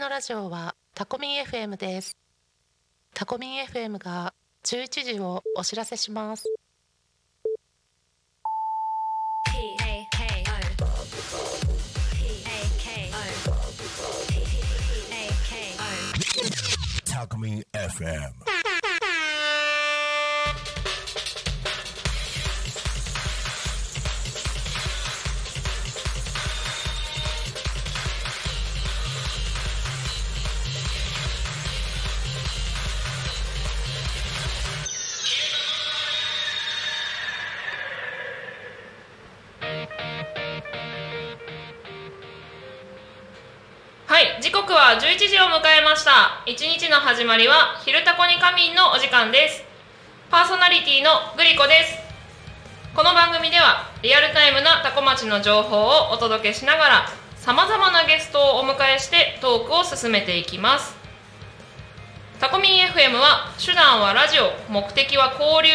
のラジオはタコミン FM です。タコミン FM が11時をお知らせします。Talkme FM. 始まりは「昼タコに仮眠」のお時間です。パーソナリティのグリコです。この番組ではリアルタイムなタコ町の情報をお届けしながらさまざまなゲストをお迎えしてトークを進めていきます。タコミン FM は手段はラジオ目的は交流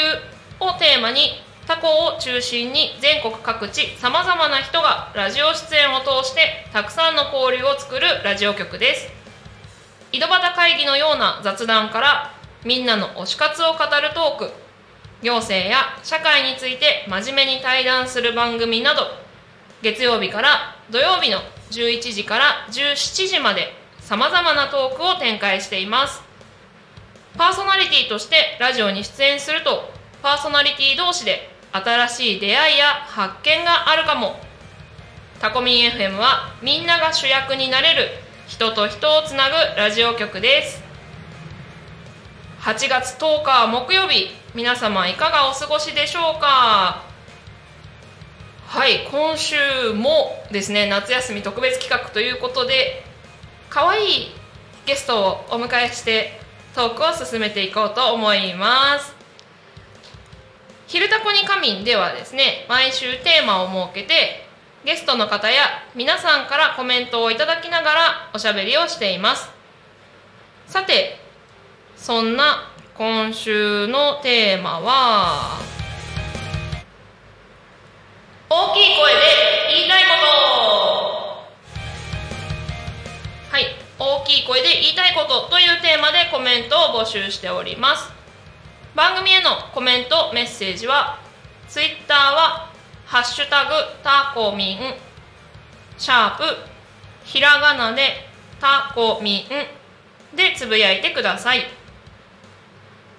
をテーマにタコを中心に全国各地さまざまな人がラジオ出演を通してたくさんの交流を作るラジオ局です。井戸端会議のような雑談からみんなの推し活を語るトーク。行政や社会について真面目に対談する番組など月曜日から土曜日の11時から17時までさまざまなトークを展開しています。パーソナリティとしてラジオに出演するとパーソナリティ同士で新しい出会いや発見があるかも。タコミン FM はみんなが主役になれる人と人をつなぐラジオ局です。8月10日木曜日皆様いかがお過ごしでしょうか？はい今週もですね夏休み特別企画ということで可愛いゲストをお迎えしてトークを進めていこうと思います「昼タコに仮眠」ではですね毎週テーマを設けてゲストの方や皆さんからコメントをいただきながらおしゃべりをしています。さてそんな今週のテーマは大きい声で言いたいこと。はい大きい声で言いたいことというテーマでコメントを募集しております。番組へのコメントメッセージはツイッターは「ハッシュタグタコミン」シャープひらがなでタコミン。でつぶやいてください。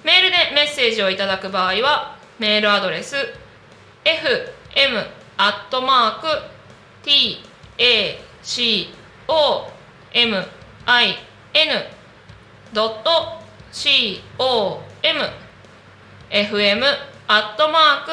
メールでメッセージをいただく場合はメールアドレス fm アットマーク tacomin.com fm アットマーク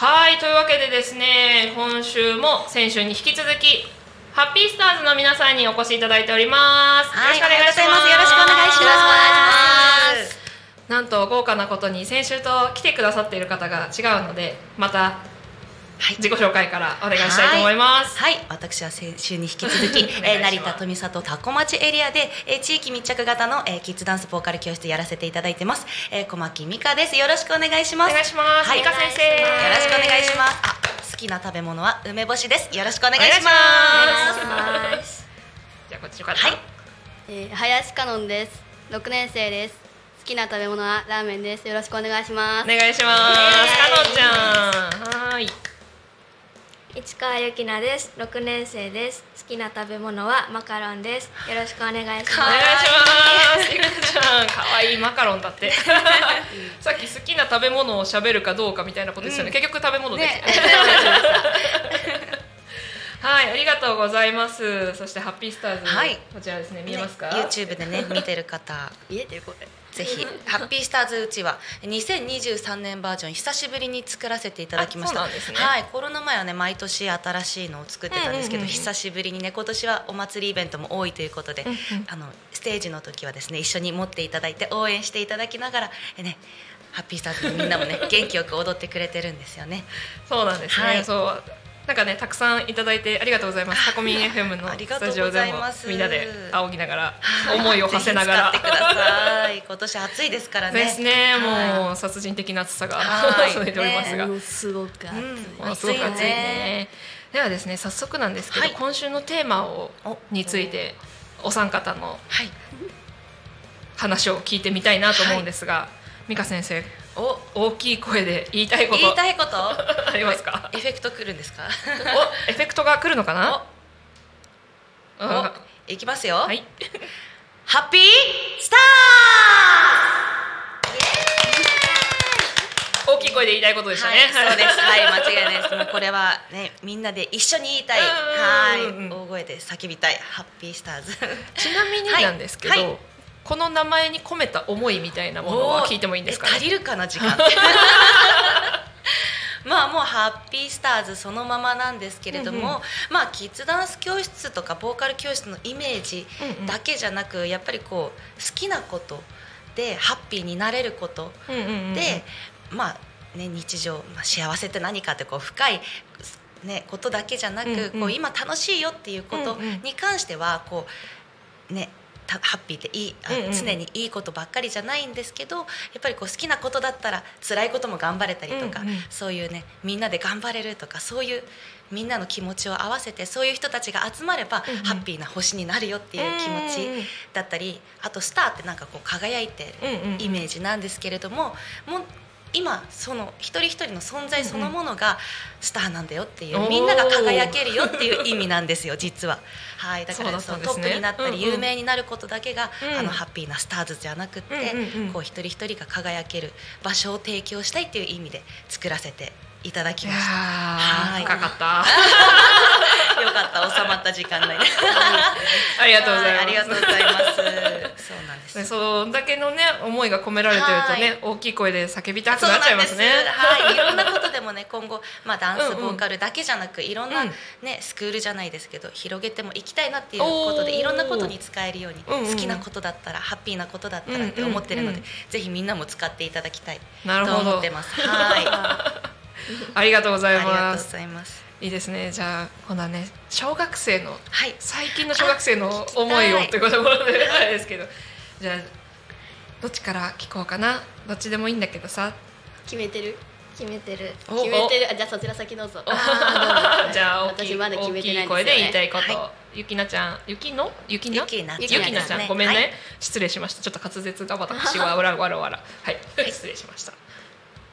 はいというわけでですね今週も先週に引き続きハッピースターズの皆さんにお越しいただいております、はい、よろしくお願いします。よろしくお願いします。なんと豪華なことに先週と来てくださっている方が違うのでまた自己紹介からお願いしたいと思います。はい、はい、私は先週に引き続き、えー、成田富里多古町エリアで、えー、地域密着型の、えー、キッズダンスボーカル教室やらせていただいてます。えー、小牧美香です。よろしくお願いします。お願いします。はい、美香先生。よろしくお願いします。あ、好きな食べ物は梅干しです。よろしくお願いします。じゃあこっちから。はい。えー、林かのんです。六年生です。好きな食べ物はラーメンです。よろしくお願いします。お願いします。かのんちゃん。はい。市川由紀奈です。六年生です。好きな食べ物はマカロンです。よろしくお願いします。お願いします。ちゃん。可愛いマカロンだって。さっき好きな食べ物を喋るかどうかみたいなことですよね、うん、結局食べ物です、ね、はい。ありがとうございます。そしてハッピースターズ、はい、こちらですね。見えますか、YouTube でね見てる方。見えてるこれぜひ。ハッピースターズうちは2023年バージョン久しぶりに作らせていただきました。ね。はい。コロナ前はね毎年新しいのを作ってたんですけど、久しぶりにね今年はお祭りイベントも多いということで、うんうん。あのステージの時はですね一緒に持っていただいて応援していただきながらえねハッピースターズのみんなもね 元気よく踊ってくれてるんですよね。そうなんですね、はい。そうなんかねたくさんいただいてありがとうございます。タコミン FM のスタジオござでもいます。みんなで仰ぎながら思いを馳せながら。ぜひ使ってください。今年暑いですからね。ですねはい。もう殺人的な暑さがはい。続いておりますが、ね。すごく暑い、すごく暑いね。ではですね早速なんですけど、はい。今週のテーマをお。についてお三方のはい。話を聞いてみたいなと思うんですが、美香先生お大きい声で言いたいこと。言いたいこと？ありますか？エフェクトくるんですか？おエフェクトが来るのかな？おいきますよ、はい。ハッピースタ大きい声で言いたいことでしたね、はい、そうです。はい、間違いないです。もうこれはね、みんなで一緒に言いたい。はい、大声で叫びたい。ハッピースターズ。ちなみになんですけど、はい。はいこの名前に込めた思いみたいなものは聞いてもいいんですか、え足りるかな時間。まあもうハッピースターズそのままなんですけれども、うんうん。まあキッズダンス教室とかボーカル教室のイメージうんうん。だけじゃなく、やっぱりこう好きなことでハッピーになれることうんうんうんで、まあね、日常、まあ、幸せって何かってこう深い、ね、ことだけじゃなく、うんうん。こう今楽しいよっていうことうんうん。に関してはこう、ね、たハッピーっていいあ、うんうん。常にいいことばっかりじゃないんですけどやっぱりこう好きなことだったら辛いことも頑張れたりとか、うんうん。そういうねみんなで頑張れるとかそういうみんなの気持ちを合わせてそういう人たちが集まれば、うんうん。ハッピーな星になるよっていう気持ち。うんうん。だったりあとスターってなんかこう輝いてうんうんるイメージなんですけれども、もう今その一人一人の存在そのものがスターなんだよっていう、みんなが輝けるよっていう意味なんですよ実は。はい、だからそのトップになったり有名になることだけが、うん。あのハッピーなスターズじゃなくって、こう一人一人が輝ける場所を提供したいっていう意味で作らせていただきました。ー深かった よかった収まった時間内で。ありがとうございますはありがとうございます。そうなんです。ねそんだけのね思いが込められてるとね、はい大きい声で叫びたくなっちゃい。ますね。はい、いろんなことでもね、今後、まあ、ダンス、ボーカルだけじゃなく、いろんなうんね、スクールじゃないですけど、広げてもいきたいなっていうことで、いろんなことに使えるように、うんうん好きなことだったら、ハッピーなことだったらって思ってるのでうんうんうん、ぜひみんなも使っていただきたいなるほどと思ってます。はい。ありがとうございありがとうごます。ざいます。いいですね。じゃあ今度はね小学生のはい。最近の小学生の思いをあ聞きたいというところであれですけど、じゃあどっちから聞こうかな。どっちでもいいんだけどさ。決めてる決めてるお決めてるあじゃあそちら先どうぞ じゃあ大きい私まだ決大めてないんですよねきい声で言いたいこと。はゆきなちゃん、ゆきの？ゆきな？ゆきなゆゆきなちゃん、ごめんね、はい失礼しました。ちょっと滑舌が私はわらわらわら。はい、失礼しました。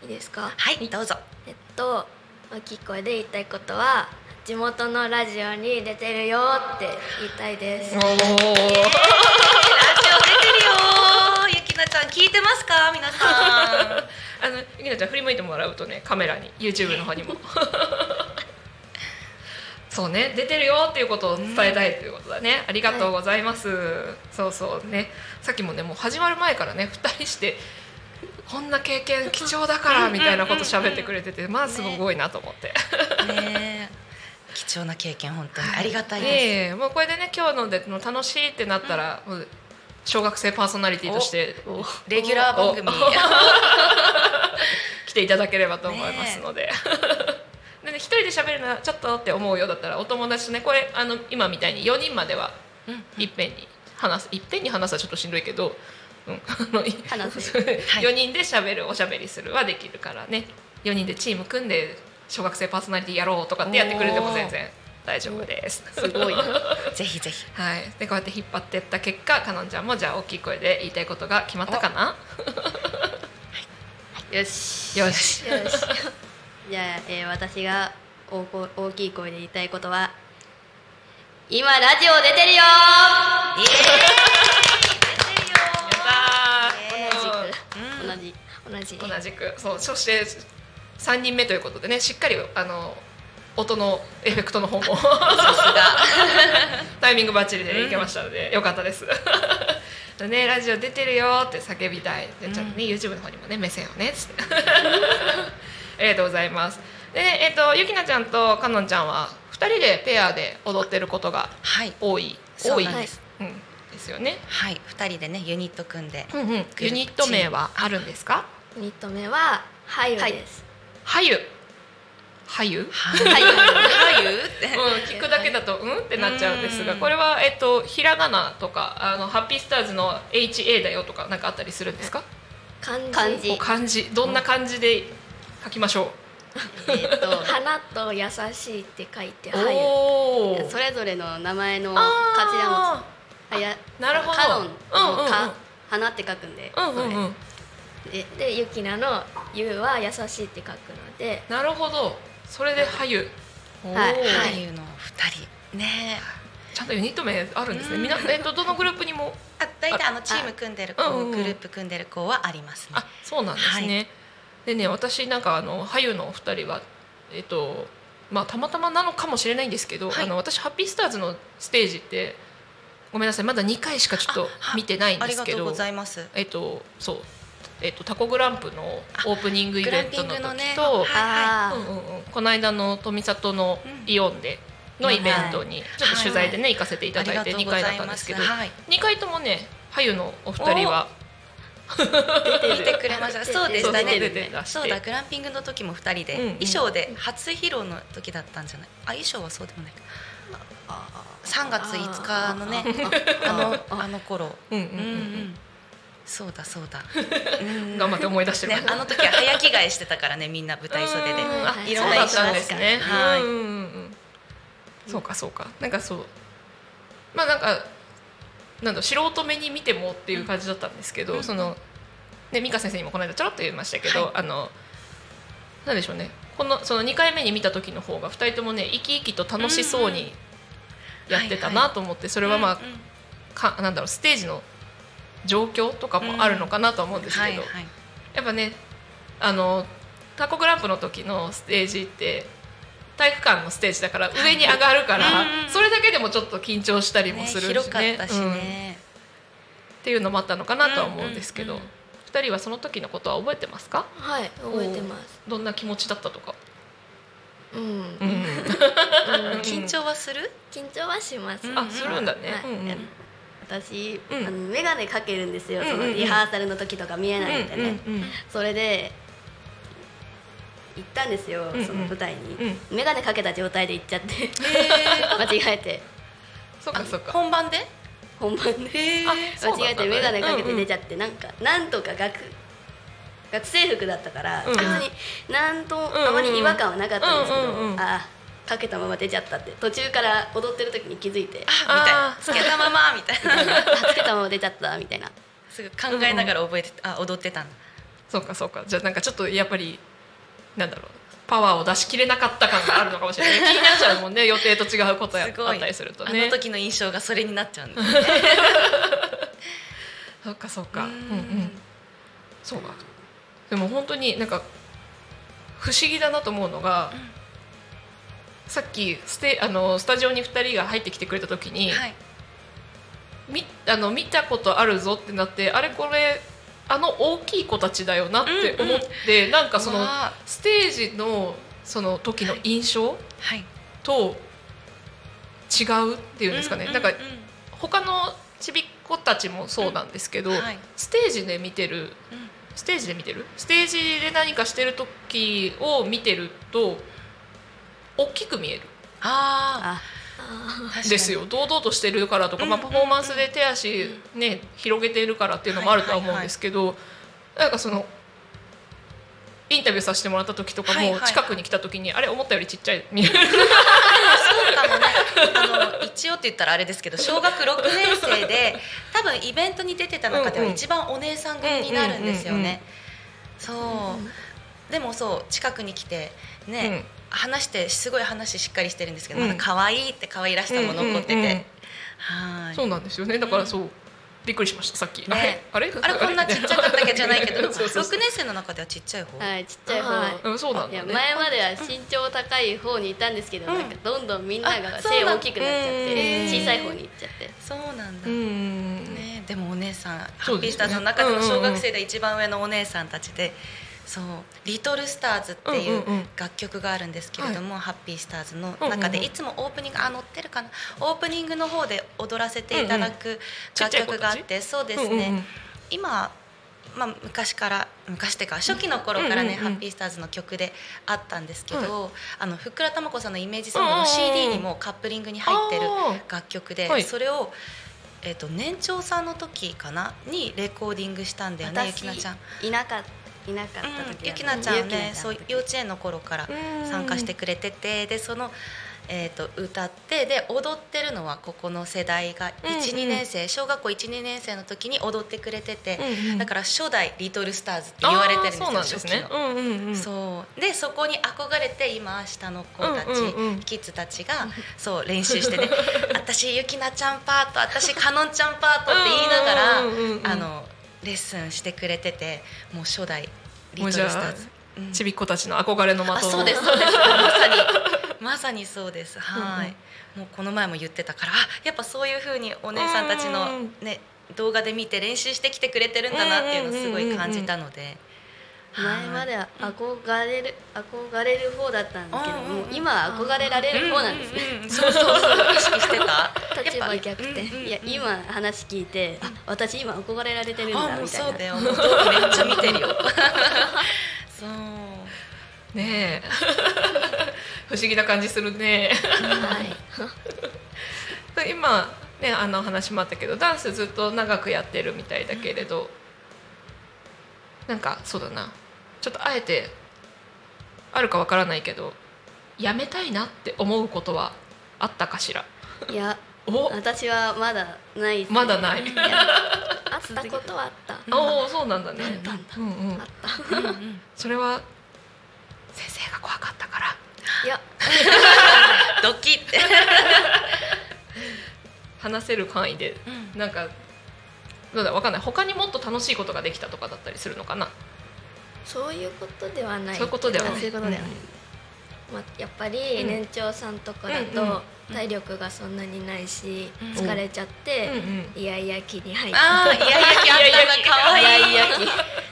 いいですか？はい、どうぞ。えっと大きい声で言いたいことは地元のラジオに出てるよって言いたいです。おお。ラジオ出てるよー。ゆきなちゃん聞いてますか、皆さん。あのゆきなちゃん振り向いてもらうとねカメラに YouTube の方にも。そうね出てるよっていうことを伝えたいということだね、ありがとうございます、そうそうね。さっきもねもう始まる前からね2人してこんな経験貴重だからみたいなこと喋ってくれててまあすごいなと思って、ねえ貴重な経験本当にありがたいです。ええもうこれでね今日のでも楽しいってなったら、もう小学生パーソナリティとしてレギュラー番組。来ていただければと思いますので。でね、一人で喋るのはちょっとって思うようだったらお友達とねこれあの今みたいに4人まではうんいっぺんに話すいっぺんに話すはちょっとしんどいけど、うん、あのい話す4人で喋るおしゃべりするはできるからね。4人でチーム組んで小学生パーソナリティやろうとかってやってくれても全然大丈夫です。すごいなぜひぜひ。はい、でこうやって引っ張っていった結果かのんちゃんもじゃあ大きい声で言いたいことが決まったかな？よし。よし。よし。じゃあ、えー私が大こ大きい声で言いたいことは今ラジオ出てるよイエー。イ 出てるよやったーうん同じ同じ。同じく。そうそして3人目ということでねしっかりあの音のエフェクトの方も。タイミングバッチリでいけましたので、よかったです。ねラジオ出てるよって叫びたい。でちょっとね、YouTube の方にもね目線をねつって。ありがとうございます。でえっ、とゆきなちゃんとかのんちゃんは2人でペアで踊ってることがはい。多い。多い。ですうん、ですよね、はい。二人でねユニット組んでうんうん、ユニット名はあるんですか？ユニット名はハユです、はゆはゆはいはゆって。うん、聞くだけだとうん？ってなっちゃうんですがうん。これは、えっと、ひらがなとかあのハッピースターズの HA だよとかなんかあったりするんですか？漢字。漢字。お漢字。どんな漢字で書きましょえーっと 花と優しいって書いてう、ハユ。おおそれぞれの名前のあー。頭文字。あやなるほど。カノンのか花って書くんで。うんうんうんそれででユキナの「ユ」は優しいって書くので。なるほど。それではゆはい。はゆの二人。ね。ちゃんとユニット名あるんですね。みん。な、えっと、どのグループにも。あ大体あのチーム組んでる子グループ組んでる子はありますね。あそうなんですね、でね私なんかあの俳優のお二人はえっとまあたまたまなのかもしれないんですけど、はい。あの私ハッピースターズのステージってごめんなさいまだ2回しかちょっと見てないんあですけどりがとうございます。えっとそうえっとタコグランプのオープニングイベントの時グランピングのねと、はい。あうんうんうん。この間の富里のうん。イオンでのイベントにちょっと取材でね行かせていただいて2ありがとうご回だったんですけどはい。2回ともね俳優のお二人は見てくれました。そうでしたそうそうねそうだグランピングの時も二人でうんうん。衣装で初披露の時だったんじゃない？あ衣装はそうでもないか。3月5日のねあのあの頃。うん。うんうんうんそうだそうだ。うん。頑張って思い出してる。ねあの時は早着替えしてたからねみんな舞台袖で。い。ろんな衣装ですね。はいうんうんうんそうかそうか。なんかそう。まあなんかなんだ素人目に見てもっていう感じだったんですけど、うん。そのね美香先生にもこの間ちょろっと言いましたけど、はい。あのなんでしょうね。このその2回目に見た時の方が2人ともね生き生きと楽しそうにやってたなと思って、それはまあ、かなんだろうステージの状況とかもあるのかなとは思うんですけど、はいはい。やっぱねあのタコグランプの時のステージって体育館のステージだから上に上がるから、うんうんそれだけでもちょっと緊張したりもねするしね。広かったしうん。っねていうのもあったのかなとは思うんですけど、うんうんうん。2人はその時のことは覚えてますか？はい覚えてます。どんな気持ちだったとか、うん、うん。う ん緊張はする？緊張はします、うんあするんだね、はいうん。うん私、うん。あの眼鏡かけるんですよ、うんうんうん。そのリハーサルの時とか見えないんでね、うんうん。それで行ったんですよ、うんうん。その舞台に、うん。眼鏡かけた状態で行っちゃって。間違えて。そっかそっか。本番で？本番で。間違えて眼鏡かけてうんうん。出ちゃって、なんかなんとか学学生服だったから、うん別になんとんうんあまり違和感はなかったんですけど、うんうんうん。あかけたまま出ちゃったって。途中から踊ってる時に気づいてあみたいな。つけたまま みたいな。あつけたまま出ちゃったみたいな。すぐ考えながら覚えてあ踊ってたんだ。そうかそうか。じゃあなんかちょっとやっぱりなんだろうパワーを出し切れなかった感があるのかもしれない。気になっちゃうもんね。予定と違うことやったりするとあねの時の印象がそれになっちゃうんですね。そっかそっか。ううん。んうん。そうか。でも本当になんか不思議だなと思うのが、さっきステあのスタジオに2人が入ってきてくれた時に、はい。みあの見たことあるぞってなってあれこれあの大きい子たちだよなって思って、なんかそのステージのその時の印象はい。と違うっていうんですかね、うなんかう他のちびっ子たちもそうなんですけど、はい。ステージで見てるうん。ステージで見てる？ステージで何かしてる時を見てると大きく見える。ああ。ですよ。堂々としてるからとか、まあ、うんパフォーマンスで手足、ね、広げているからっていうのもあるとは思うんですけど、なんかそのインタビューさせてもらった時とかも近くに来た時に、あれ思ったよりちっちゃい見えるそうかもね。あの一応って言ったらあれですけど小学6年生で多分イベントに出てた中ではうんうん一番お姉さん組になるんですようんうんうんねそうでもそう近くに来てね、話してすごい話しっかりしてるんですけど、うん。まだ可愛いって可愛らしさも残ってて、うんうんうんはい。そうなんですよね。だからそう、びっくりしましたさっき、ね。あれ？あれ？あれこんなちっちゃかったっけじゃないけど。そうそうそう。6年生の中ではちっちゃい方、はいちっちゃい方、はいうんそうなんいやだね前までは身長高い方にいたんですけど、うん。なんかどんどんみんなが背大きくなっちゃってうん小さい方に行っちゃって。そうなんだ、うん。ねでもお姉さん、ハッピースターズの中でもうんうんうん。小学生で一番上のお姉さんたちで、そう「リトルスターズ」っていううんうんうん。楽曲があるんですけれども、ハッピースターズのうんうんうん。中でいつもオープニングあ乗ってるかな？オープニングの方で踊らせていただく楽曲があってそうですね、うんうんうん。今まあ、昔から昔っていうか初期の頃からね、うんうんうんハッピースターズの曲であったんですけど、あのふっくらたまこさんのイメージソングのうんうんうん CD にもカップリングに入ってる楽曲で、はい。それを、えー、と年長さんの時かな？にレコーディングしたんだよねゆきなちゃん。いなかいなかったうん時ゆきなちゃんねそう幼稚園の頃から参加してくれててでその、えー、と歌ってで踊ってるのはここの世代がうんうん。12年生小学校12年生の時に踊ってくれてて、うんうん。だから初代リトルスターズって言われてるんですよそうですね。初期の。うんうんうん。そう。でそこに憧れて今下の子たち、うんうんうん。キッズたちがそう練習してね 「私ゆきなちゃんパート私かのんちゃんパート」って言いながら、うんうんうんうん。あのレッスンしてくれててもう初代リトルスターズ。うん。ちびっ子たちの憧れの的そうですそうです。まさに まさにそうです。はい、もうこの前も言ってたからあやっぱそういうふうにお姉さんたちのうん。ね動画で見て練習してきてくれてるんだなっていうのをすごい感じたので、前までは憧れる憧れる方だったんですけどうんうんうん。も今は憧れられる方なんですね。うんうんうんそうそうそう。意識してた？立場逆転。うんうんうんいや今話聞いてあ私今憧れられてるんだみたいな。そうだよ。めっちゃ見てるよ。そう。ねえ。不思議な感じするね。はい。今ねあの話もあったけどダンスずっと長くやってるみたいだけれど、なんかそうだなちょっとあえてあるかわからないけどやめたいなって思うことはあったかしら？いや お？私はまだないまだない？あったことはあった。おおそうなんだね。あったんだ。うんうん。あった。うんうん。それは先生が怖かったから。いや。ドキって、話せる範囲で。うん。なんかどうだわかんない。他にもっと楽しいことができたとかだったりするのかな？そういうことではないそういうことではない。そういうことではない。まあ、やっぱりうん。年長さんとかだと体力がそんなにないし、うん。疲れちゃって、イヤイヤ期に入って。ああイヤイヤ期あったんだ可愛いイヤイヤ期。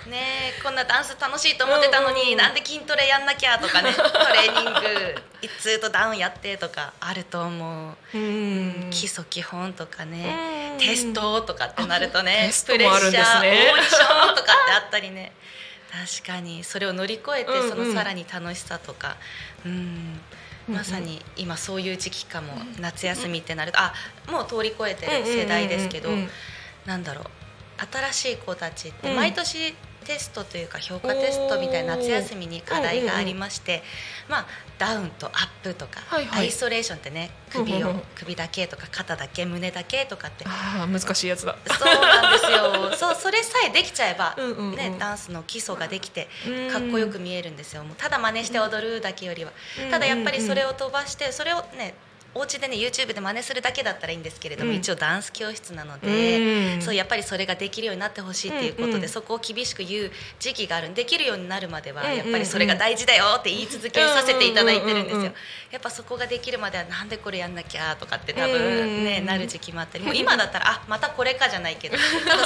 ねえこんなダンス楽しいと思ってたのに、なんで筋トレやんなきゃとかね。トレーニングいつとダウンやってとかあると思う、うん。基礎基本とかうん。ねテストとかってなるとね。プレッシャーオーディションとかってあったりね確かに。それを乗り越えてうんうん。そのさらに楽しさとか。うん。うんまさに今そういう時期かも。夏休みってなるとあもう通り越えてる世代ですけどうんうんうん。なんだろう。新しい子たちってうん。毎年テストというか評価テストみたいな夏休みに課題がありまして、まあ、ダウンとアップとか、はいはい。アイソレーションってね首を首だけとか肩だけ胸だけとかって。ああ難しいやつだ。そうなんですよ。そうそれさえできちゃえば、ね、ダンスの基礎ができてうん。かっこよく見えるんですよ。もうただ真似して踊るだけよりは、うん。ただやっぱりそれを飛ばしてそれをねお家でね YouTube で真似するだけだったらいいんですけれども、うん。一応ダンス教室なので、うん。そうやっぱりそれができるようになってほしいっていうことで、うんうん。そこを厳しく言う時期があるできるようになるまではやっぱりそれが大事だよって言い続けさせていただいてるんですよ。やっぱそこができるまではなんでこれやんなきゃとかって多分ねなる時期もあったりもう今だったらあまたこれかじゃないけど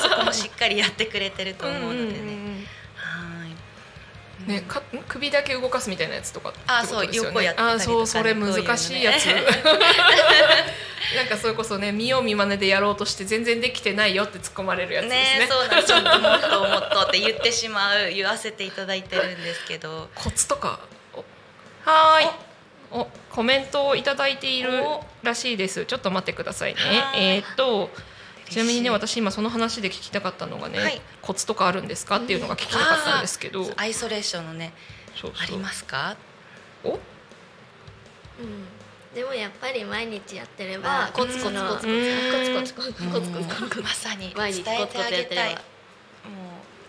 そこもしっかりやってくれてると思うのでねね、か首だけ動かすみたいなやつとかあそう横やってたりとかね。あそうそれ難しいやつ。なんかそれこそね見よう見まねでやろうとして全然できてないよって突っ込まれるやつですね。ねそうなんですよもっともっとって言ってしまう言わせていただいてるんですけど。コツとか。おはーい。おコメントをいただいているおらしいです。ちょっと待ってくださいね。えーっとちなみにね私今その話で聞きたかったのがね、はい。コツとかあるんですかっていうのが聞きたかったんですけど、アイソレーションのねそうそう。ありますか？お？うん、でもやっぱり毎日やってれあばコツコツコツコツうん。コツコツコツコツコツコツコツまさに毎日伝えてあげたいコツコツやってればも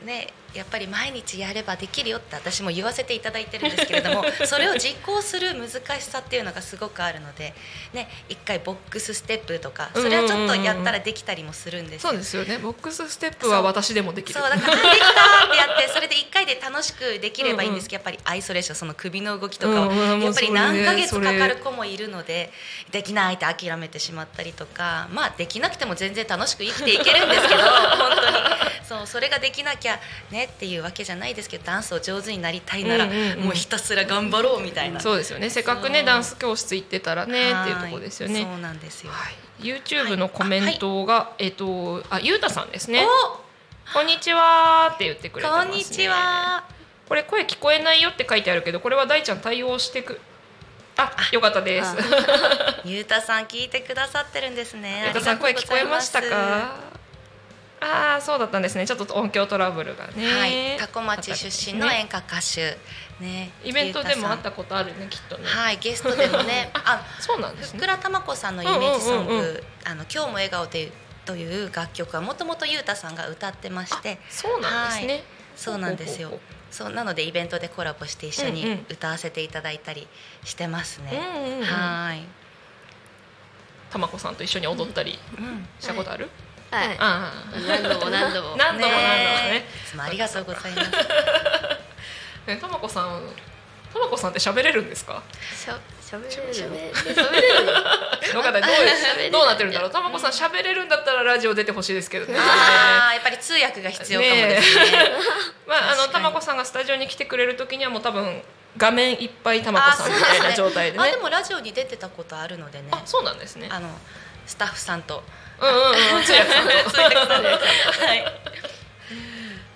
うねやっぱり毎日やればできるよって私も言わせていただいてるんですけれども それを実行する難しさっていうのがすごくあるので、ね、一回ボックスステップとかそれはちょっとやったらできたりもするんですよ。そうですよね。ボックスステップは私でもできる。そうだからあできたってやってそれで1回で楽しくできればいいんですけど、やっぱりアイソレーションその首の動きとかやっぱり何ヶ月かかる子もいるのでできないって諦めてしまったりとかまあできなくても全然楽しく生きていけるんですけど 本当に。そうそれができなきゃねっていうわけじゃないですけどダンスを上手になりたいなら、もうひたすら頑張ろうみたいな。そうですよね。せっかくねダンス教室行ってたらねはい。っていうところですよね。そうなんですよ。はい。YouTube のコメントが、えっ、とあゆうたさんですね。おこんにちは。って言ってくれてますね。こんにちは。これ声聞こえないよって書いてあるけどこれは大ちゃん対応してくあよかったです。ゆうたさん聞いてくださってるんですね。ゆうたさん声聞こえましたか？ああそうだったんですね。ちょっと音響トラブルがね。はい、多古町出身の演歌歌手、ね、イベントでもあったことあるねきっとね。はい、ゲストでもね、あ、そうなんですね。ふっくらたまこさんのイメージソング、うんうんうん。うあの今日も笑顔でという楽曲はもともとゆうたさんが歌ってまして、そうなんですね、そうなんですよ。そうなのでイベントでコラボして一緒にうんうん歌わせていただいたりしてますね。ほうんうんうん。はい、たまこさんと一緒に踊ったりうん、したことある、はいあ何度も何度も。あ何度も。何度も。ねいつもありがとうございます。え。たまこさんたまこさんって喋れるんですか？しゃ喋れる。喋れる。どうなってるんだろう。たまこさん喋れるんだったらラジオ出てほしいですけどね。ああ、やっぱり通訳が必要かもですね。まああの確かに。たまこさんがスタジオに来てくれる時にはもう多分画面いっぱいたまこさんみたいな状態でね。あでもラジオに出てたことあるのでね。あそうなんですね。あのスタッフさんとうんうん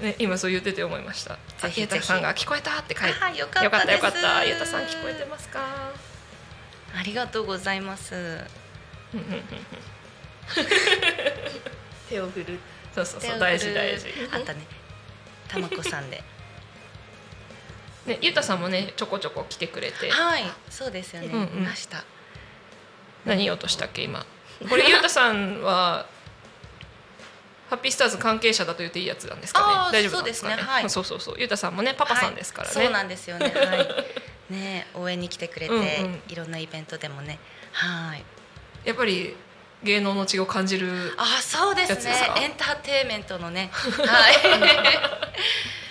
うん。ね、今そう言ってて思いました。ぜひゆうたさんが聞こえたって書いて。あよかったよかった。ゆうたさん聞こえてますか？ありがとうございます。手を振るそうそうそう大事大事。あったね。たまこさんで。ねゆうたさんもねちょこちょこ来てくれて。はい、そうですよね。うんうんいました。何言おうとしたっけ今？これゆうたさんは。ハッピースターズ関係者だと言っていいやつなんですかね。大丈夫ですかね。そうですねはいそうそうそう。ゆうたさんもねパパさんですからね。はいそうなんですよね。はい。ね、応援に来てくれて、うんうんいろんなイベントでもね。はい。やっぱり芸能の血を感じる。あ、そうですね。エンターテインメントのね。はい。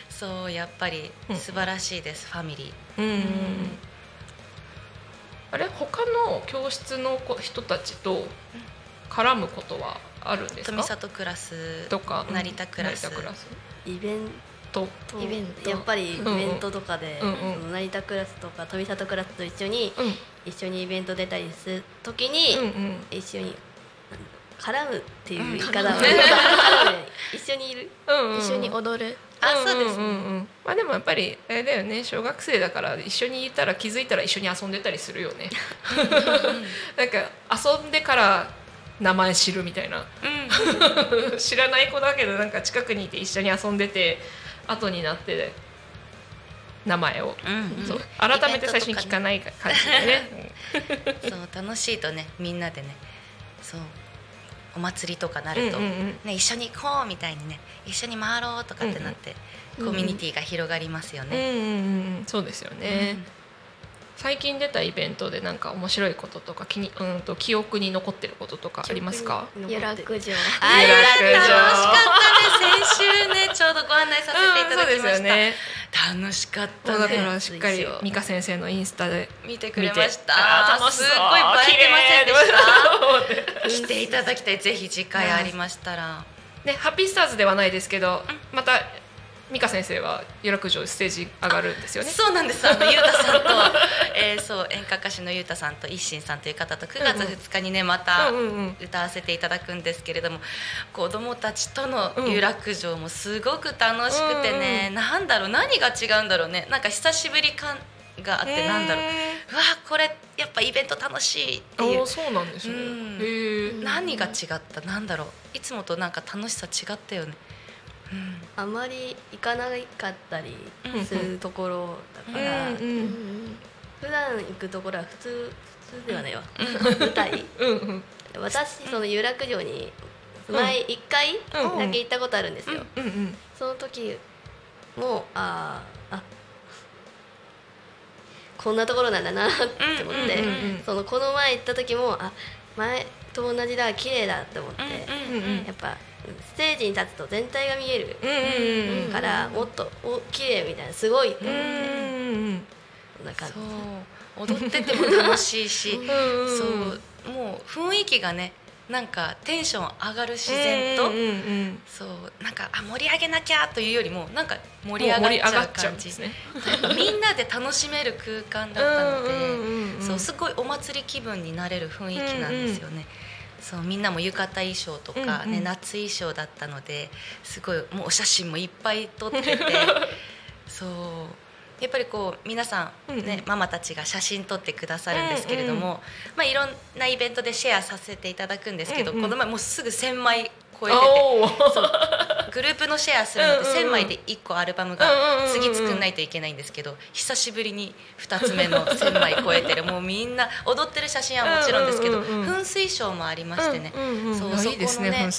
そう、やっぱり素晴らしいです。ファミリー。うん。あれ？他の教室の子人たちと絡むことはあるんですか？富里クラス。とか成田クラス。成田クラス。イベンとト。イベント。やっぱりイベントとかで、うんうん。その成田クラスとか富里クラスと一緒にうん。一緒にイベント出たりする時に、うんうん。一緒に絡むっていう言い方は、うん。一緒にいる？うんうん。一緒に踊るあ、そうですね。ん。んうんまあでもやっぱりあれだよね。小学生だから一緒にいたら気づいたら一緒に遊んでたりするよね。なんか遊んでから名前知るみたいな。知らない子だけどなんか近くにいて一緒に遊んでて後になって名前を、うんうん。そう。改めて最初に聞かない感じでね。そう楽しいとね。みんなでね。そうお祭りとかなると、ね、一緒に行こうみたいにね一緒に回ろうとかってなって、コミュニティが広がりますよね。そうですよね、最近出たイベントでなんか面白いこととか気にうんと記憶に残ってることとかありますか？遊楽場あ有楽町楽しかった。ね先週ねちょうどご案内させていただきました、うんそうですよね楽しかっそうだからしっかり美香先生のインスタで見てくれました。楽しそう。すっごい映えてませんでした。た。来ていただきたい。ぜひ次回ありましたら。ねハッピースターズではないですけどまた美香先生は有楽町ステージ上がるんですよね。そうなんです。あのゆうたさんと、えー、そう演歌歌手のゆうたさんと一心さんという方と9月2日にねまたうんうんうん。歌わせていただくんですけれども子供たちとの有楽町もすごく楽しくてね、なんだろう何が違うんだろうね。なんか久しぶり感があってなんだろう。うわこれやっぱイベント楽しいっていう。そうなんですね。うん。何が違った？なんだろう。いつもとなんか楽しさ違ったよね、うん、あまり行かなかったりするところだから、うんうん普段行くところは普通普通ではないわ、舞台私その有楽町に前一回だけ行ったことあるん。ですよ、うん。うん。その時もああこん。なところなん。だなって思って、そのこの前行った時もあ前と同じだ綺麗だって思って、うん。うん。やっぱステージに立つと全体が見えるうんうんうんから、もっとお綺麗みたいなすごい。ってうん思って、うん。こんな感じ。そう。踊ってても楽しいし うんそう。もう雰囲気がねなんかテンション上がる自然と、うんうんうんそう。なんかあ盛り上げなきゃというよりもなんか盛り上がっちゃう感じ。ねみんなで楽しめる空間だったので、うんうんうんうん。そうすごいお祭り気分になれる雰囲気なんですよね。そうみんなも浴衣衣装とか、ねうんうん。夏衣装だったのですごいもうお写真もいっぱい撮ってて そうやっぱりこう皆さん、ねうんうん。ママたちが写真撮ってくださるんですけれども、まあ、いろんなイベントでシェアさせていただくんですけど、うんうん。この前もうすぐ1,000枚超えて。て。グループのシェアするのってうんうんうん。1000枚で1個アルバムが次作んないといけないんですけど久しぶりに2つ目の1000枚超えてる。もうみんな踊ってる写真はもちろんですけど噴水ショーもありましてね。そうそこいいですねのね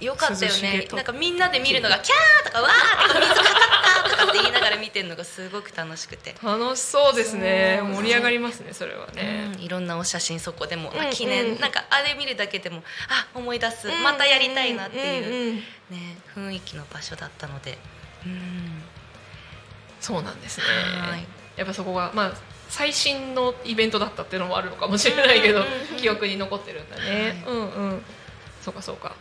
よかったよね。なんかみんなで見るのがキャーとかわーとか水かかとかって言いながら見てるのがすごく楽しくて。楽しそうですね。盛り上がりますねそれはね。うん。いろんなお写真そこでも、まあうん記念、うんなんかあれ見るだけでもあ思い出す。またやりたいなっていう,、ね、雰囲気の場所だったので、うん、そうなんですね。はい。やっぱそこがまあ最新のイベントだったっていうのもあるのかもしれないけど記憶に残ってるんだね、はうんうん。そうかそうか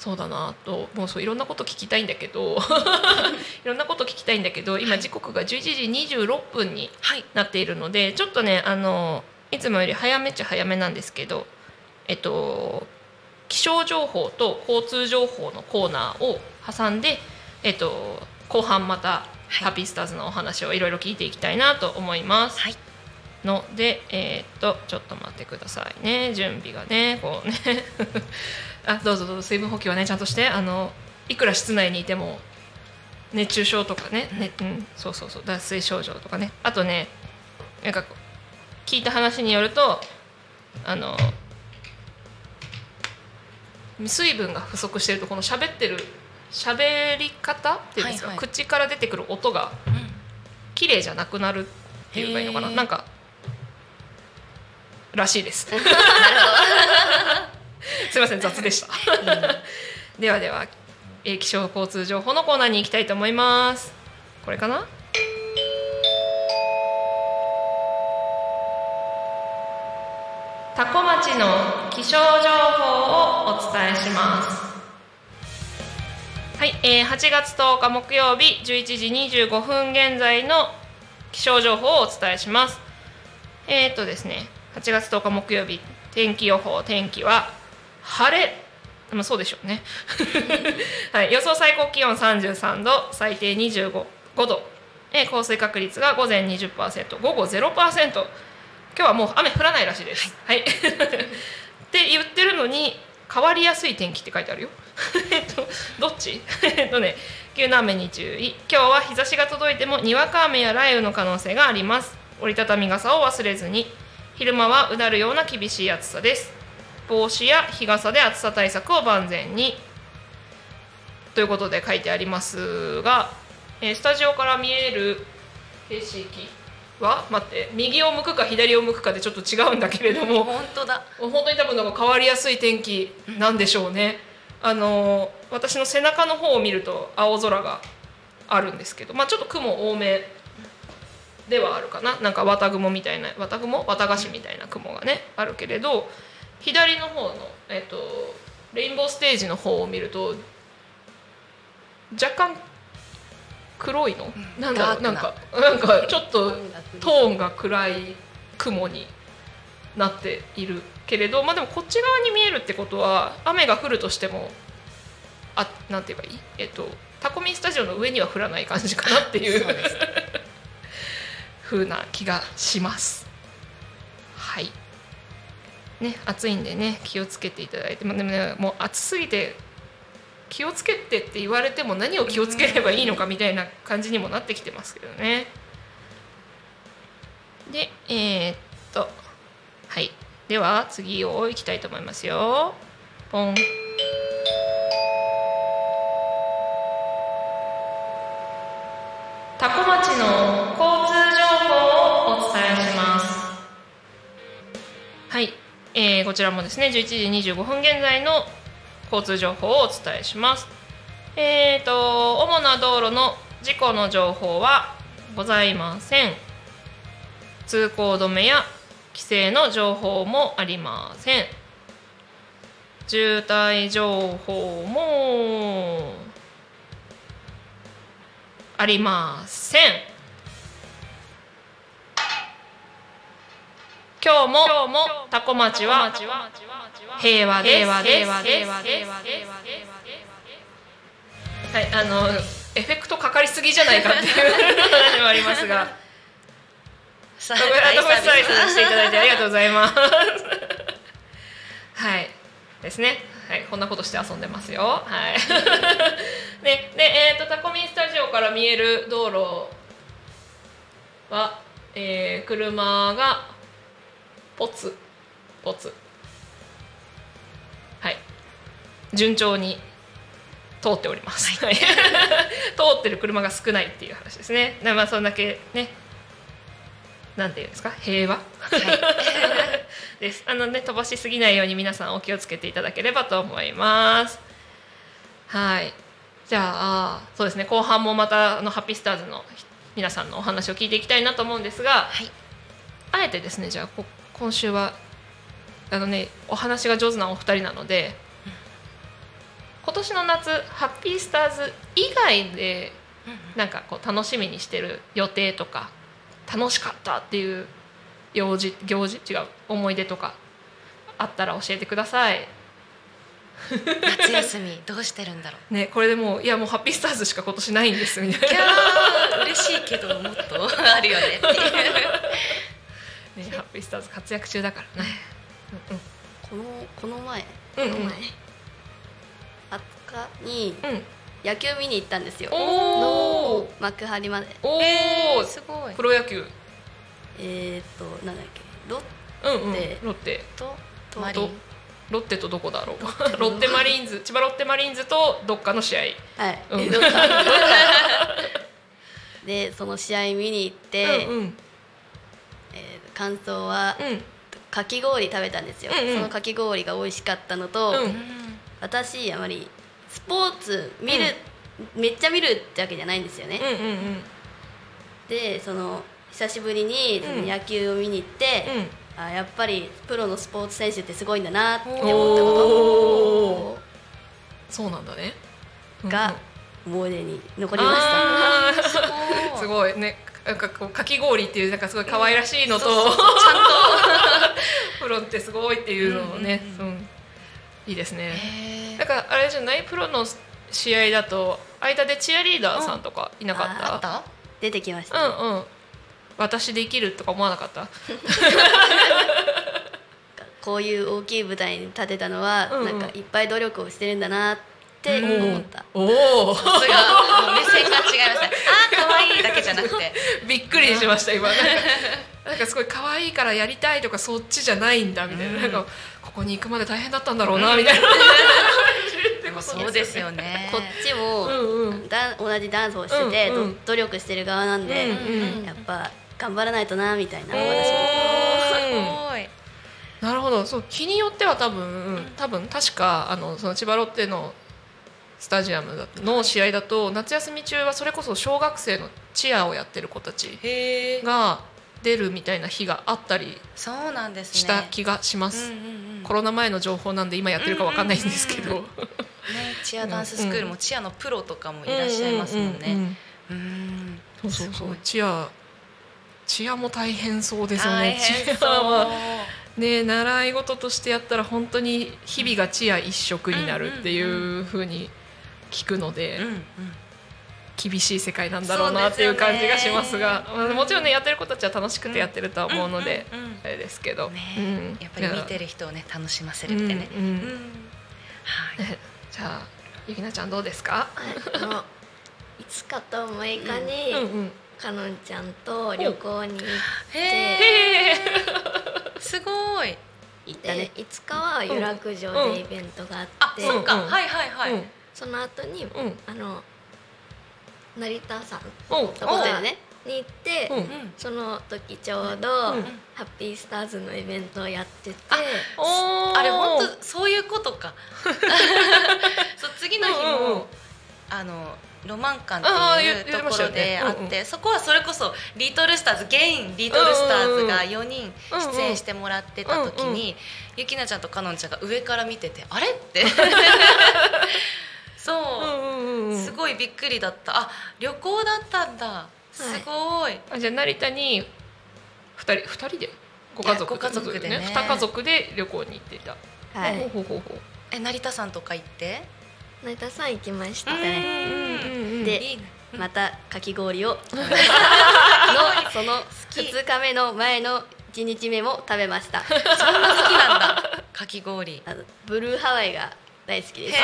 そうだなあともうそういろんなこと聞きたいんだけど いろんなこと聞きたいんだけど今時刻が11時26分にはい。なっているのでちょっとねあのいつもより早めっちゃ早めなんですけどえっと気象情報と交通情報のコーナーを挟んで、えっと、後半またハッピースターズのお話をいろいろ聞いていきたいなと思います。はい。のでえーっとちょっと待ってくださいね。準備がねこうねあどうぞどうぞ。水分補給はねちゃんとして。あのいくら室内にいても熱中症とかねね、うん、そうそうそう。脱水症状とかね。あとねなんか聞いた話によるとあの水分が不足してるとこの喋ってる喋り方っていうんですか、はいはい。口から出てくる音が綺麗じゃなくなるっていうかいいのかな？なんからしいです すいません雑でした。ではでは、えー気象交通情報のコーナーに行きたいと思います。これかな？タコ町の気象情報をお伝えします。はい、えー、8月10日木曜日11時25分現在の気象情報をお伝えします。えー、っとですね8月10日木曜日天気予報天気は晴れ。まあそうでしょうね、はい、予想最高気温33度最低25 5度、えー降水確率が午前20%午後0%今日はもう雨降らないらしいです。はい、って言ってるのに変わりやすい天気って書いてあるよ。えっとどっち？えっとね急な雨に注意。今日は日差しが届いてもにわか雨や雷雨の可能性があります。折りたたみ傘を忘れずに。昼間はうなるような厳しい暑さです帽子や日傘で暑さ対策を万全にということで書いてありますが、えースタジオから見える景色は待って右を向くか左を向くかでちょっと違うんだけれども本当だ本当に多分なんか変わりやすい天気なんでしょうね。あの私の背中の方を見ると青空があるんですけど、まあちょっと雲多めではあるかな。なんか綿雲みたいな綿雲？綿菓子みたいな雲がねあるけれど、左の方のえっとレインボーステージの方を見ると若干黒いの、なんだろう？な。んダかなんか ちょっとトーンが暗い雲になっているけれどまあでもこっち側に見えるってことは雨が降るとしてもあなんて言えばいい？えっとタコミンスタジオの上には降らない感じかなっていう 風な気がします。はいね暑いんでね気をつけていただいてまあでもねもう暑すぎて気をつけてって言われても何を気をつければいいのかみたいな感じにもなってきてますけどね。でえーっとはい。では次をいきたいと思いますよ。ポン。タコ町のこちらもですね11時25分現在の交通情報をお伝えします。えーと主な道路の事故の情報はございません。通行止めや規制の情報もありません。渋滞情報もありません。今日もタコ町は平和ですはいあのエフェクトかかりすぎじゃないかっていう話もありますが さ特別サービスしていただいてありがとうございます。はい。ですね。はい、こんなことして遊んでますよ。はい。で、で、えっ、と、タコミンスタジオから見える道路は、えー車がポツポツ。はい。順調に通っております。はい。通ってる車が少ないっていう話ですね。でまあ、そんだけね。なんていうんですか？平和、ですあのね飛ばしすぎないように皆さんお気をつけていただければと思いますはいじゃあそうですね後半もまたあのハッピースターズの皆さんのお話を聞いていきたいなと思うんですが、はいあえてですねじゃあこ今週はあのねお話が上手なお二人なので今年の夏ハッピースターズ以外でなんかこう楽しみにしてる予定とか楽しかったっていう行事行事違う思い出とかあったら教えてください。夏休みどうしてるんだろう？ねこれでもういやもうハッピースターズしか今年ないんですみたいな。ー嬉しいけどもっとあるよねっていうねハッピースターズ活躍中だからね。このこの前うんうん。うんうん。20日に野球見に行ったんですよおお。幕張までおお、えーすごいプロ野球。えー、っとなんだっけロッうんうん。でロッテ。トととマリンロッテとどこだろう。ロッテマリーンズ千葉ロッテマリーンズとどっかの試合。はい、うん でその試合見に行って、うんうんえー感想はうん。かき氷食べたんですよ、うんうん。そのかき氷が美味しかったのと、うん。私あまりスポーツ見る、めっちゃ見るってわけじゃないんですよね、うんうんうん。でその久しぶりに野球を見に行って、うん。あやっぱりプロのスポーツ選手ってすごいんだなって思ったおこそうなんだね。とが思い出に残りました、すごい。ね。なんかこうかき氷っていうなんかすごい可愛らしいのと、そうそうそう。ちゃんと。プロってすごいっていうのをね、ううんいいですね。へだからあれじゃないプロの試合だと間でチアリーダーさんとかいなかっ。った？た出てきました、うんうん。私できるとか思わなかった？こういう大きい舞台に立てたのは、うんうん。なんかいっぱい努力をしてるんだなって思った、おお。さすが目線が違いましたあー可愛いだけじゃなくて。びっくりしました今。なんか なんかすごい可愛いからやりたいとかそっちじゃないんだみたいな,、なんかここに行くまで大変だったんだろうな、みたいな。でもそうですよね。こっちも、うんうん。だ同じダンスをしてて、うんうん。ど努力してる側なんで、うんうんやっぱ頑張らないとなみたいな、私もすごい。なるほど。そう日によっては多分多分確かあのその千葉ロッテのスタジアムの試合だと夏休み中はそれこそ小学生のチアをやってる子たちが出るみたいな日があったりそうなんですね。した気がしまうんす、コロナ前の情報なんで今やってるかわかんないんですけど、ねチアダンススクールもチアのプロとかもいらっしゃいますもんね。うそうそうそう。チアチアも大変そうですよ大ね変チアはね習い事としてやったら本当に日々がチア一色になるっていうふうに聞くので、うんうん。厳しい世界なんだろうなっていう感じがしますがまあもちろんねやってる子たちは楽しくてやってるとは思うので、うんうんうん。あれですけど、ねうん。やっぱり見てる人をね楽しませるってね。うんうんうん。はい。ね じゃあゆきなちゃんどうですか、あの5日と6日に、うんうん、かのんちゃんと旅行に行って、すごい。で行ったね。5日は有楽町でイベントがあって、あそっか。うん。はいはいはい。うんその後に、うん。あの成田山おうホテルね。に行って、うん。うんその時ちょうど、うん。ハッピースターズのイベントをやってておー。あれ本当そういうことか。そう次の日も、うんうんあのロマン館っていうところであって、うん。うんそこはそれこそリトルスターズゲインリトルスターズが4人出演してもらってた時うんうんに、ゆきなちゃんとかのんちゃんが上から見ててあれって そう、うんうんうんすごいびっくりだった。あ旅行だったんだ。すごい、あじゃあ成田に二人二人で？ご家族ご家族でね。二家族で旅行に行っていた。はい。ほうほうほうほう。え成田さんとか行って？成田さん行きました。ねでいい。ねまたかき氷を。のそのき。2日目の前の1日目も食べました。そんな好きなんだ。かき氷。あのブルーハワイが大好きです。あ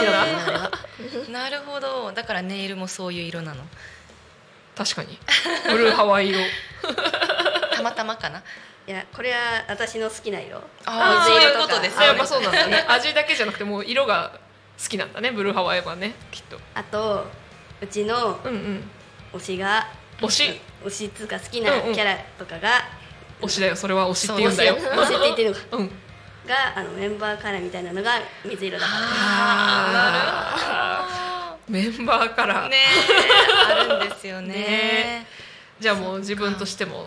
ーそうなんだ。なるほど。だからネイルもそういう色なの？確かに。ブルーハワイ色。たまたまかな？いやこれは私の好きな色。ああそういうことですやっぱそうなんだね。味だけじゃなくてもう色が好きなんだねブルーハワイはねきっと。あとうちのうんうん。推しが推し？推しっつうか好きなキャラとかが、推しだよ。それは推しって言うんだよ。推し推しって言ってるのか。うん。があのメンバーカラーみたいなのが水色だかメンバーカラー。ねえ。あるんですよね。ねじゃあもう自分としても。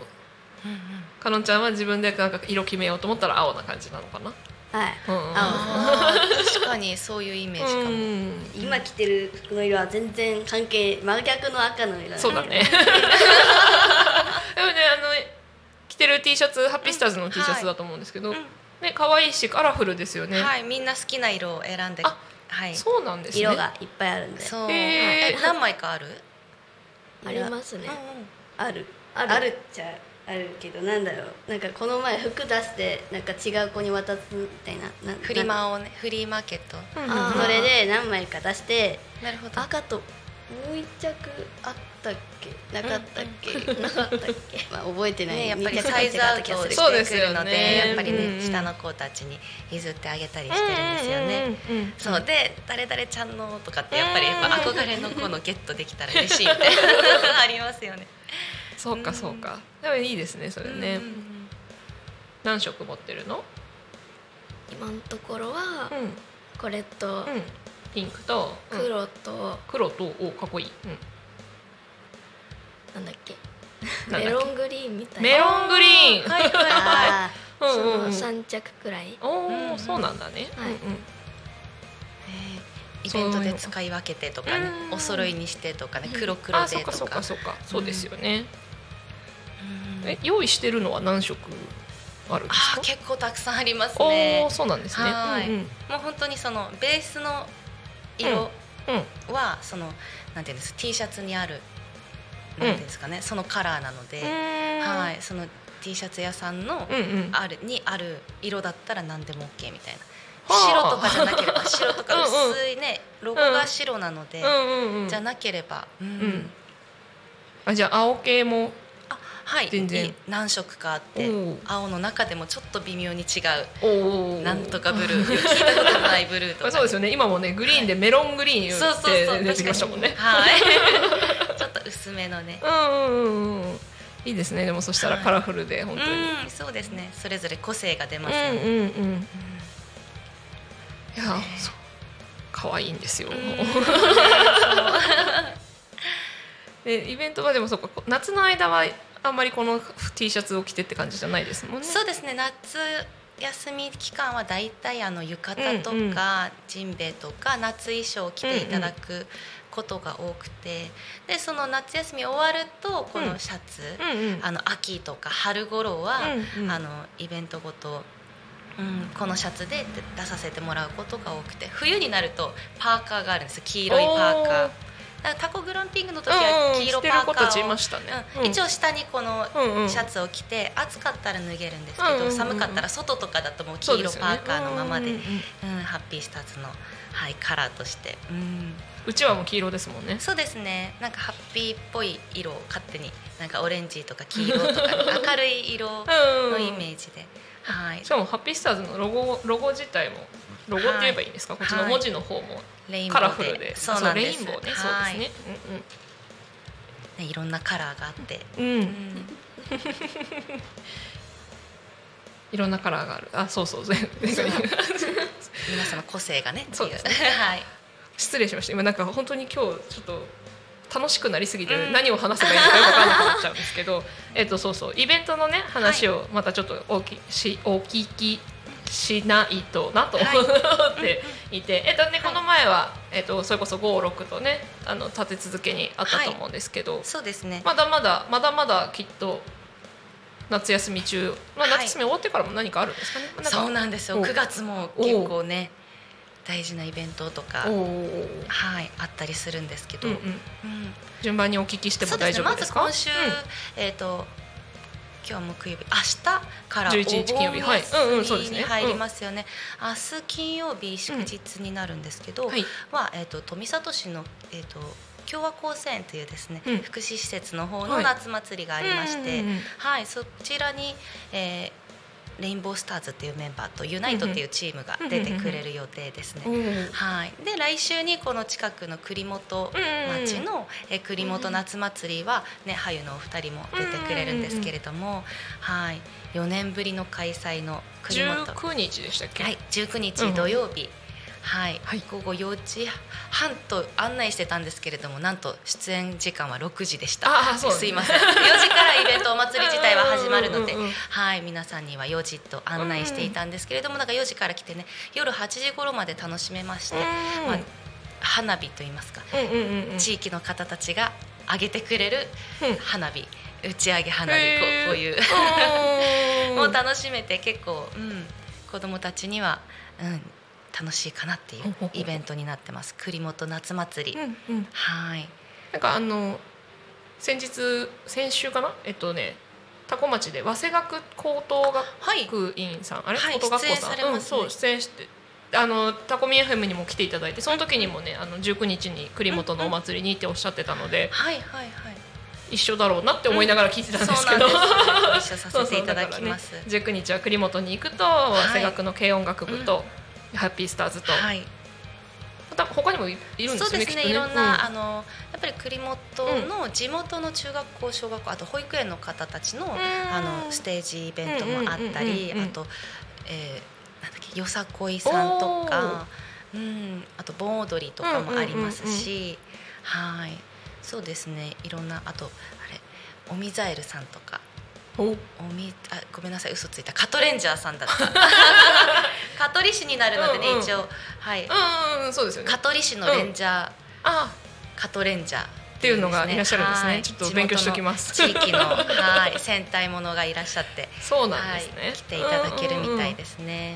かのんちゃんは自分でなんか色決めようと思ったら青な感じなのかな？はい。うんうん。確かにそういうイメージかも、うん今着てる服の色は全然関係真逆の赤の色なんですそうだね。でもねあの着てる T シャツハッピースターズの T シャツだと思うんですけど、うんね可愛いしカラフルですよね。はいみんな好きな色を選んであはい。そうなんですね。色がいっぱいあるんで。そう。何枚かある？ありますね、ある。ある。あるっちゃあるけどなんだろう。なんかこの前服出してなんか違う子に渡すみたいな。なフリなマをねフリーマーケット。それで何枚か出してなるほど。赤ともう一着あったっけ？なかったっけ、なかったっけ？まあ覚えてない、ね、やっぱりサイズアウトしてくるのでね。やっぱりね、うんうん下の子たちに譲ってあげたりしてるんですよね。うんうんうんうん。そう。で誰々ちゃんのとかってやっぱりやっぱ憧れの子のゲットできたら嬉しいみたいなありますよね。そうかそうか。でもいいですねそれね。うん何色持ってるの？今のところはうん。うん。これとピンクと、うん。黒と、黒とおかっこいい。うんなんだっけ？なんだっけ？メロングリーンみたいな。メロングリーン。はいはいはあうんそのうん。うん。3着くらい。おうんうん。おそうなんだね。はい。うんうん。い。イベントで使い分けてとかねうん。お揃いにしてとかね黒黒でとか。そうかそうかそうですよね。うん。え用意してるのは何色あるんですか？結構たくさんありますおね。おそうなんですね。はい。うんうん。もう本当にそのベースの色うん。はそのなんていうんです？T シャツにあるなんですかね、そのカラーなので、はいその T シャツ屋さんの。あるにある色だったら何でも OK みたいな。はあ。白とかじゃなければ 白とか薄いねロゴが白なので。じゃなければ、うん。うん。あじゃあ青系もあはい。全然。い何色かあって青の中でもちょっと微妙に違おう。おなんとかブルー。聞いたことのないブルーとか、まあそうですよね。今もねグリーンでメロングリーンそうそうそうって出てきましたもんね。はい 薄めのね。うんうんうんうん。いいですね。でもそしたらカラフルで本当に。うんそうですね。それぞれ個性が出ますよね、うんうんうん。いやそう。可愛いんですよ。でイベントはでもそうか夏の間はあんまりこの T シャツを着てって感じじゃないですもんね。そうですね。夏休み期間はだいたいあの浴衣とか、うんうん。ジンベエとか夏衣装を着ていただくことが多くてでその夏休み終わるとこのシャツ、うんうん。あの秋とか春頃は、うんうん。あのイベントごと、うん、このシャツで出させてもらうことが多くて冬になるとパーカーがあるんです黄色いパーカー。タコグランピングの時は黄色パーカーを一応下にこのシャツを着て暑かったら脱げるんですけど寒かったら外とかだともう黄色パーカーのままでうんうんうん。うんハッピースターズの、はい、カラーとして、うん、うちはもう黄色ですもんね。そうですね。なんかハッピーっぽい色を勝手に。なんかオレンジとか黄色とか、ね、明るい色 のイメージで、はい。し、かもハッピースターズのロゴロゴ自体もロゴって言えばいいんですか、こっちの文字の方もカラフルで。そうなんで。すレインボーね、はいそうですね、うんうん。ね、いろんなカラーがあって、ううん。ん、いろんなカラーがある。あそうそう。全 皆さんの個性がねそうですね。はい失礼しました。今なんか本当に今日ちょっと楽しくなりすぎてうん。何を話せばいいのかよく分からなくなっちゃうんですけど、えっとそうそう。イベントのね話をまたちょっとおきしお聞きしないとなと思っていて、えっとねこの前はえっとそれこそ56とねあの立て続けにあったと思うんですけど、そうですね、まだまだまだまだきっと夏休み中、まあ、はい。夏休み終わってからも何かあるんですかね？そうなんですよ。お9月も結構ね大事なイベントとかはいあったりするんですけど、うんうん、うん。順番にお聞きしても大丈夫ですか？ね。まず今週、えっ、と今日木曜日。明日からお11日金曜日。はい。うんうんそうですね。盆休みに入りますよね、明日金曜日祝日になるんですけど、うん。はい。は、えー、と富里市の、えー、と共和高専というですね、うん。福祉施設の方のはい。夏祭りがありまして、はい、そちらに、えーレインボースターズっていうメンバーとユナイトっていうチームが出てくれる予定ですね。はい、で来週にこの近くの栗本町の、え栗本夏祭りはね俳優のお二人も出てくれるんですけれども、はい、4年ぶりの開催の栗本。19日でしたっけ？はい、19日土曜日、はい、はい。午後4時半と案内してたんですけれども、なんと出演時間は6時でした。ああそうすいません。4時からイベントお祭り自体は始まるのでうんうんうんうん、はい、皆さんには4時と案内していたんですけれども、なんか4時から来てね、夜8時頃まで楽しめまして、うんまあ花火と言いますか、うんうんうんうん。地域の方たちが上げてくれるうん。花火、打ち上げ花火、こうこういう。もう楽しめて結構、うん、子供たちには、うん、楽しいかなっていうイベントになってます。栗本夏祭り、うんうん。はい。なんかあの先日先週かな？えっとね多古町で早稲学高等はい学院さん、あれ、はい高等学校さん、出演されますね。うん、そう出演してあのタコミ FM にも来ていただいてその時にもねあの19日に栗本のお祭りにっておっしゃってたので、はいはいはい。一緒だろうなって思いながら聞いてたんですけど、なんです。ご 一緒させていただきます。そうそうだからね、19日は栗本に行くとい。早稲学の軽音楽部と、ハッピースターズと、はい。また他にもいいるんですよねそうですねきっといろんな、うあのやっぱり栗本の地元の中学校小学校あと保育園の方たちの,、あのステージイベントもあったりうんうんうんうんうん。あと、えーなんだっけよさこいさんとか、うん、あと盆踊りとかもありますし、はい。そうですねいろんなあとあれおみざえるさんとかおおみあごめんなさい嘘ついた。カトレンジャーさんだった。香取市になるのでね、うんうん。一応。はい、うんうんそうですよね。香取市のレンジャー、あカトレンジャーっっていうのがいらっしゃるんですね。ちょっと勉強しておきます。地域の はい戦隊ものがいらっしゃって。そうなんですね、はい、来ていただけるみたいですね、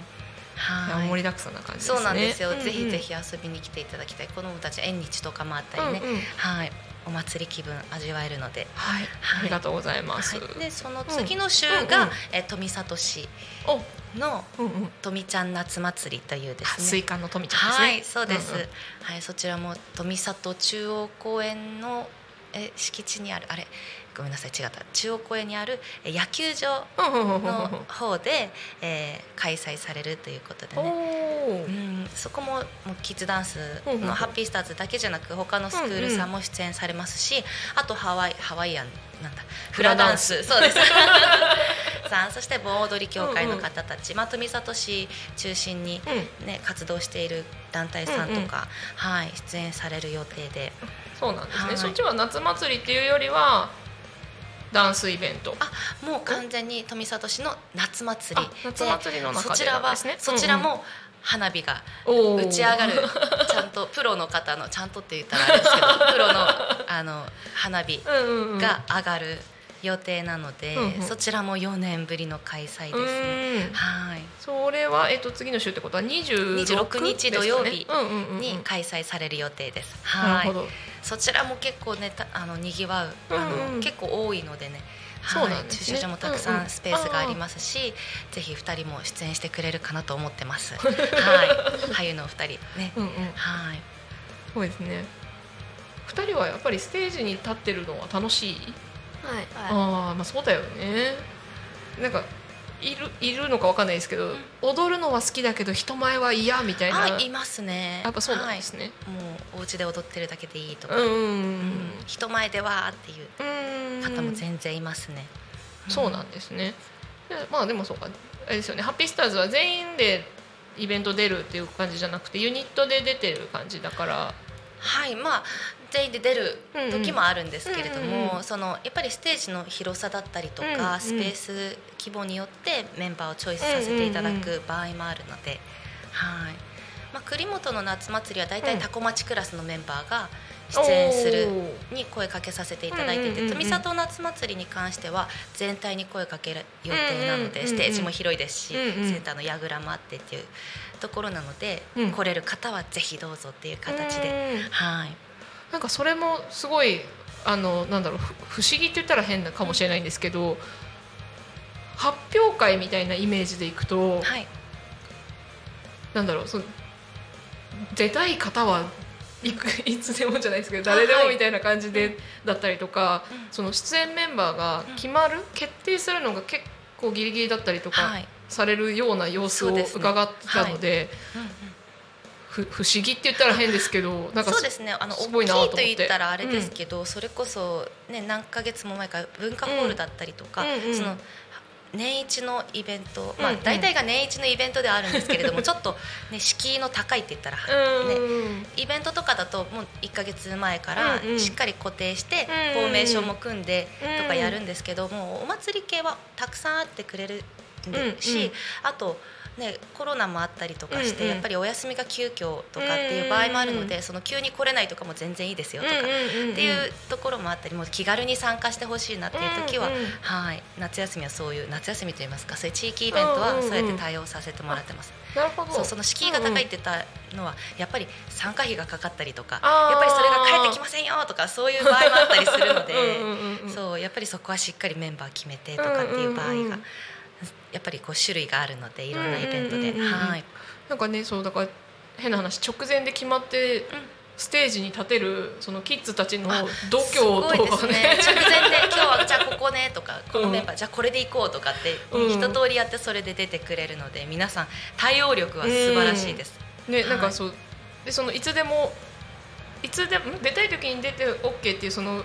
いやはい。盛りだくさんな感じですね。そうなんですよ、うんうん。ぜひぜひ遊びに来ていただきたい。子供たち縁日とかもあったりね、うんうん。はいお祭り気分味わえるので。はい、はい。ありがとうございます、はい、でその次の週が、え富里市お。の富ちゃん夏祭りというですね。あスイカの富ちゃんですね。はい、そうです。はい、そちらも富里中央公園のえ敷地にあるあれごめんなさい違った。中央公園にあるえ野球場うんうんうんうんうん。の方で、えー開催されるということでね。うん、そこももうキッズダンスうんうんうん。のハッピースターズだけじゃなく他のスクールさんも出演されますし、あとハワイハワイアンなんだフラダンス。そうです。さあそして盆踊り協会の方たち、まあ、富里市中心に、ね、活動している団体さんとか、はい、出演される予定で。そうなんですね、はい。そっちは夏祭りっていうよりはダンスイベント。あもう完全に富里市の夏祭り。あ夏祭りの中でそちらはそちらも花火が打ち上がる ちゃんとプロの方のちゃんとって言ったらあれですけど プロのあの花火が上がる予定なので、うんうん。そちらも4年ぶりの開催うですね。ん。はい。それは、えっと、次の週ってことは26 26日土曜日に開催される予定です。はいなるほどそちらも結構ねたあの賑わうあの、うん。うん結構多いのでね。そうなんですね。駐車場もたくさうんうん。んスペースがありますし、ぜひ二人も出演してくれるかなと思ってます。はい、俳優のお二人ね。うんうん。はい。そうですね。二人はやっぱりステージに立ってるのは楽しい？はい。ああまあそうだよね。なんかいるいるのかわかんないですけど、踊るのは好きだけど人前は嫌みたいな。あいますね。やっぱそうなんですね、はい、もうお家で踊ってるだけでいいとか、うんうんうん人前ではっていううん。方も全然いますね、そうなんですね。でまあでもそうか。あれですよね。ハッピースターズは全員でイベント出るっていう感じじゃなくてユニットで出てる感じだから。はい。まあ全員で出る時もあるんですけれども、そのやっぱりステージの広さだったりとか、うんうんスペース規模によってメンバーをチョイスさせていただく場合もあるので、はい。まあ、栗本の夏祭りは大体うん。タコ町クラスのメンバーが出演するに声かけさせていただいてて富里夏祭りに関しては全体に声かける予定なのでステージも広いですしセンターの櫓もあってっていうところなのでうん。来れる方はぜひどうぞっていう形で。うん。はいなんかそれもすごいあのなんだろうふ不思議って言ったら変なかもしれないんですけど発表会みたいなイメージでいくと、はい。なんだろうその出たい方はいく いつでもじゃないですけど誰でもみたいな感じで、だったりとか、うん。その出演メンバーが決まる、決定するのが結構ギリギリだったりとかはい。されるような様子を伺ってたのでうんうんふ不思議って言ったら変ですけどなんかそうですね。あのす大きいごいなと思って。と言ったらあれですけど、それこそ、ね、何ヶ月も前から文化ホールだったりとか、うんうんうん。その年一のイベント、まあうん。うん、大体が年一のイベントではあるんですけれどもちょっと、ね、敷居の高いって言ったら、ね、うんイベントとかだともう1ヶ月前からうんうん。しっかり固定してうんフォーメーションも組んでうんとかやるんですけどもうお祭り系はたくさんあってくれるうんし、うん。あと、ね、コロナもあったりとかして、うん。うんやっぱりお休みが急遽とかっていう場合もあるので、その急に来れないとかも全然いいですよとか、っていうところもあったりもう気軽に参加してほしいなっていう時は、うんうんはい、夏休みはそういう夏休みといいますかそういう地域イベントはうんうんうんそうやって対応させてもらってます。なるほど。そうその敷居が高いって言ったのはやっぱり参加費がかかったりとかやっぱりそれが返ってきませんよとかそういう場合もあったりするのでうんうんうんうんそうやっぱりそこはしっかりメンバー決めてとかっていう場合が、うんうんうんやっぱりこう種類があるのでいろんなイベントで、はい、なんかねそうだから変な話直前で決まってステージに立てるそのキッズたちの度胸とかね。ね。直前で今日はじゃあここねとかこのメンバー、じゃあこれで行こうとかって、うん。一通りやってそれで出てくれるので皆さん対応力は素晴らしいです。ねなんはい。かそう。でそのいつでもいつでも出たい時に出て OK っていうそのう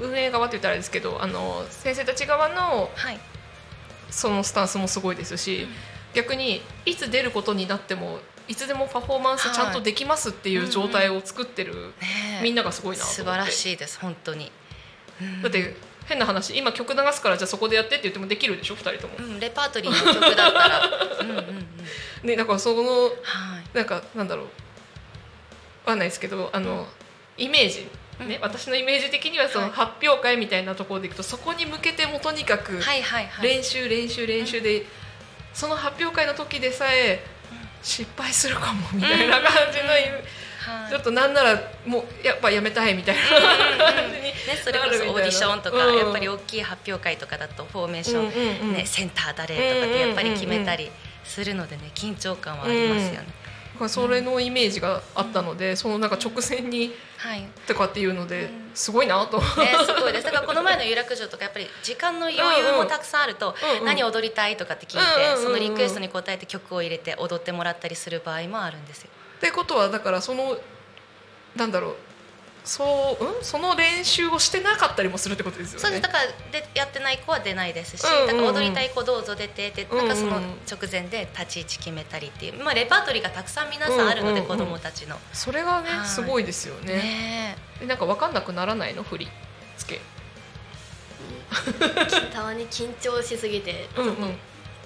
運営側って言ったらあれですけどあの先生たち側のはいそのスタンスもすごいですし、逆にいつ出ることになってもいつでもパフォーマンスちゃんとできますっていう状態を作ってる、みんながすごいな素晴らしいです本当に。うんだって変な話今曲流すからじゃあそこでやってって言ってもできるでしょ2人とも。うん、レパートリーの曲だったら。うんうん、うん、ねだからそのはい。なんかなんだろう。わかんないですけどあの、イメージね、うん。私のイメージ的にはそのはい。発表会みたいなところでいくとそこに向けてもとにかくはいはいはい。練習練習練習で、その発表会の時でさえ失敗するかもみたいな感じの、はい。ちょっとなんならもうやっぱやめたいみたいな感じにね、それこそオーディションとか、うん。やっぱり大きい発表会とかだとフォーメーション、ね、センター誰とかってやっぱり決めたりするのでね緊張感はありますよね。それのイメージがあったので、そのなんか直前にはい。ね、とかっていうのでうん。すごいなと。すごいです。だからこの前の有楽町とかやっぱり時間の余裕もたくさんあると、うんうん。何踊りたいとかって聞いて、うんうんうんうん。そのリクエストに応えて曲を入れて踊ってもらったりする場合もあるんですよ。ってことはだからそのなんだろうそう、うん、その練習をしてなかったりもするってことですよね。そうです。だからでやってない子は出ないですし、うんうんうん。だから踊りたい子どうぞ出てって、うんうん。なんかその直前で立ち位置決めたりっていう、まあ、レパートリーがたくさん皆さんあるので、うんうんうん。子どもたちの。それがね、はい。すごいですよね。ねでなんか分かんなくならないの？振り付け。たまに緊張しすぎてうんうん。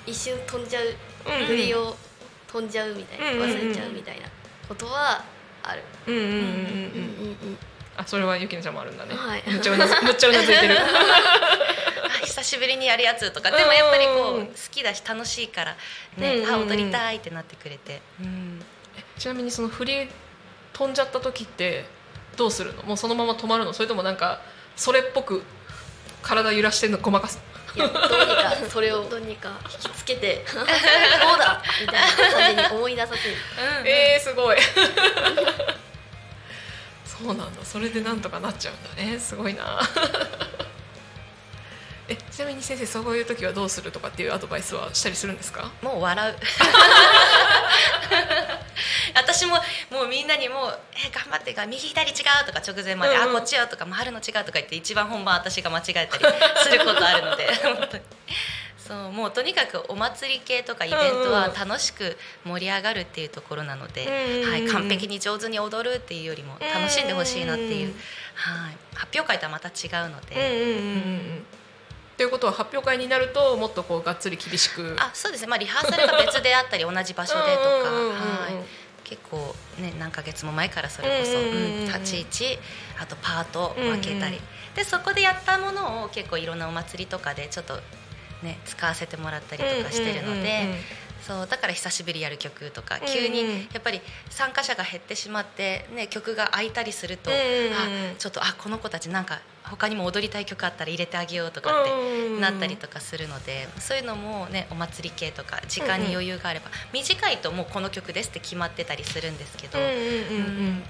一瞬飛んじゃう。うん振りを飛んじゃうみたいなうんうんうん忘れちゃうみたいなことはある。うんうん。うんうんうん。うんうんあそれはゆきなちゃんもあるんだね。はいむっちゃうなず むっちゃうなずいてる。あ久しぶりにやるやつとかでもやっぱりこうんうんう好きだし楽しいから、ねうんうん踊りたいってなってくれて、うんちなみにその振り飛んじゃった時ってどうするの？もうそのまま止まるの？それともなんかそれっぽく体揺らしてんの？ごまかす？いやどうにかそれをどうにか引きつけて そうだ？みたいな感じに思い出させる。えー、すごいそうなんだ。それでなんとかなっちゃうんだね。すごいな。えちなみに先生そういう時はどうするとかっていうアドバイスはしたりするんですか？もう笑う。私ももうみんなにもう「え頑張ってが右左違う」とか直前まで「うんうん。あこっちよ」とか「回るの違う」とか言って一番本番私が間違えたりすることあるので そうもうとにかくお祭り系とかイベントは楽しく盛り上がるっていうところなので、うんうんはい、完璧に上手に踊るっていうよりも楽しんでほしいなっていう、うんはい、発表会とはまた違うので。うんうんうんうんうん。ということは発表会になるともっとこうがっつり厳しく。あそうですね、まあ、リハーサルが別であったり同じ場所でとか、うんうんうんうんはい、結構ね何ヶ月も前からそれこそ、うんうんうんうんうん。立ち位置あとパート分けたり、うん。でそこでやったものを結構いろんなお祭りとかでちょっとね使わせてもらったりとかしてるので。そうだから久しぶりやる曲とか急にやっぱり参加者が減ってしまって、ね、曲が空いたりすると、あちょっとあこの子たちなんか他にも踊りたい曲あったら入れてあげようとかってなったりとかするのでそういうのもねお祭り系とか時間に余裕があれば、短いともうこの曲ですって決まってたりするんですけど、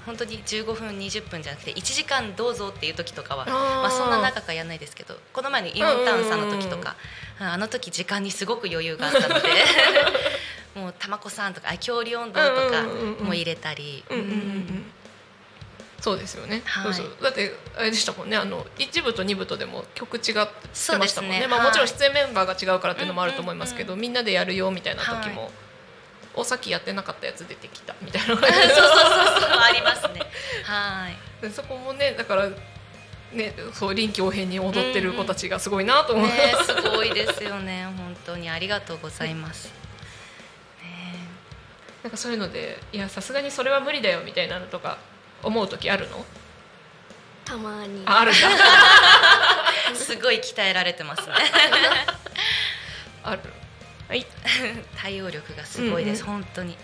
本当に15分20分じゃなくて1時間どうぞっていう時とかはまあ、そんな長くはやらないですけどこの前のイオンタウンさんの時とか、うんあの時時間にすごく余裕があったので もう「たまこさん」とか「あ恐竜温度」とかも入れたり。うんうんうんうんそうですよね、はい。そうそう。だってあれでしたもんね。あの1部と2部とでも曲違ってましたもんね。ね。まあ、はい。もちろん出演メンバーが違うからっていうのもあると思いますけど、みんなでやるよみたいな時も、はおさっきやってなかったやつ出てきたみたいな。そうそうそうそうありますね。はい。でそこもねだからねそう臨機応変に踊ってる子たちがすごいなと思う、ねすごいですよね。本当にありがとうございます。ね。なんかそういうのでいやさすがにそれは無理だよみたいなのとか思う時あるの？たまに。ああるんだ。すごい鍛えられてますね。ある。はい。対応力がすごいです、うん本当に。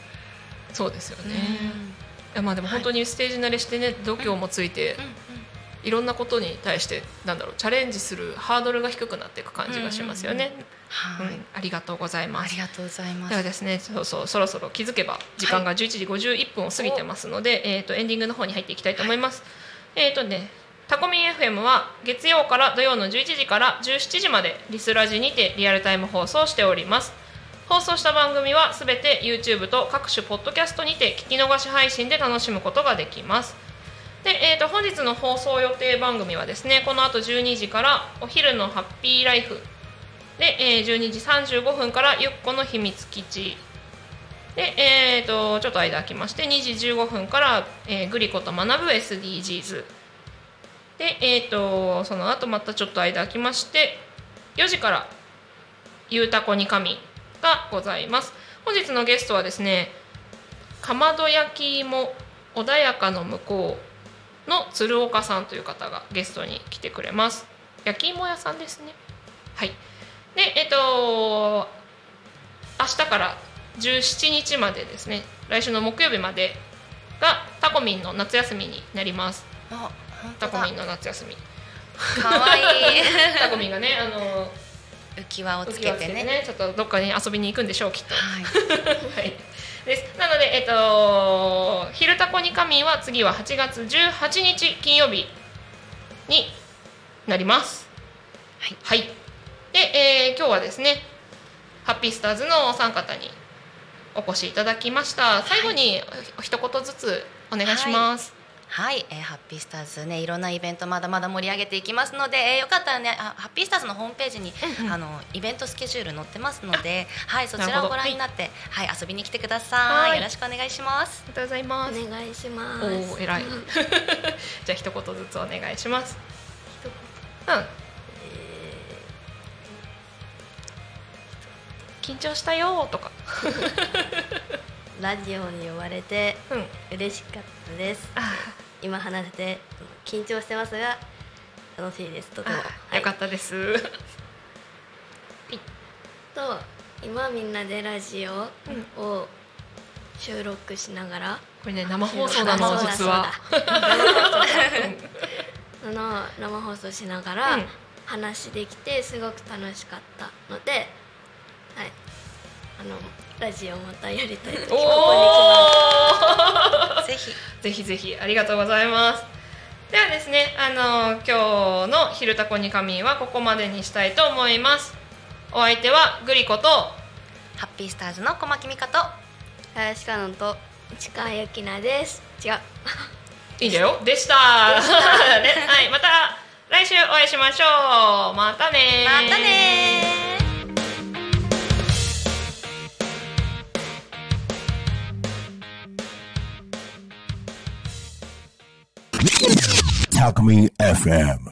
そうですよね、いうん。やまあでも本当にステージ慣れしてね度胸もついて、いろんなことに対してなんだろうチャレンジするハードルが低くなっていく感じがしますよね。はい、うんありがとうございますあり。がとうございまではす。ですね、そうそうそろそろ気づけば時間が11時51分を過ぎてますので、えっ、とエンディングの方に入っていきたいと思います。えっ、とね、タコミン FM は月曜から土曜の11時から17時までリスラジにてリアルタイム放送しております。放送した番組はすべて YouTube と各種ポッドキャストにて聞き逃し配信で楽しむことができます。で、えー、と本日の放送予定番組はですねこの後12時からお昼のハッピーライフで、えー12時35分からゆっこの秘密基地で、えー、とちょっと間空きまして2時15分から、えーグリコと学ぶ SDGs で、えー、とその後またちょっと間空きまして4時から「ゆうたこに神」がございます。本日のゲストはですねかまど焼き芋穏やかの向こうの鶴岡さんという方がゲストに来てくれます。焼き芋屋さんですね。はい。でえっ、と明日から17日までですね。来週の木曜日までがタコミンの夏休みになります。タコミンの夏休み。可愛いい。タコミンがねあの浮き輪をつけてね。ちょっとどっかに遊びに行くんでしょうきっと。はい。はい、です。なので、えっと「昼タコに仮眠」は次は8月18日金曜日になります。はい、で、えー今日はですねハッピースターズのお三方にお越しいただきました。最後にお一言ずつお願いします。はい、えーハッピースターズねいろんなイベントまだまだ盛り上げていきますので、えーよかったらねあハッピースターズのホームページに、うんうんあのイベントスケジュール載ってますので、はいそちらをご覧になって、はい、遊びに来てください。はいよろしくお願いします。ありがとうございます。お願いしますおお偉い。じゃあ一言ずつお願いします。うん。緊張したよとか。ラジオに呼ばれてうん。嬉しかったです。あ。今話せて緊張してますが楽しいです。とても。あ、よかっったです。と今みんなでラジオを収録しながらこれね生放送なの実は。その生放送しながらうん。話できてすごく楽しかったので、はい、あのラジオまたやりたいとおここに来ます。お。ぜひ。ぜひぜひありがとうございます。ではですねあの今日の「昼タコに仮眠」はここまでにしたいと思います。お相手はグリコとハッピースターズの小牧美香と林香音と市川由紀奈です。違う。いいんだよ。でした。ね。はいまた来週お会いしましょう。またねまたね Talk Me FM.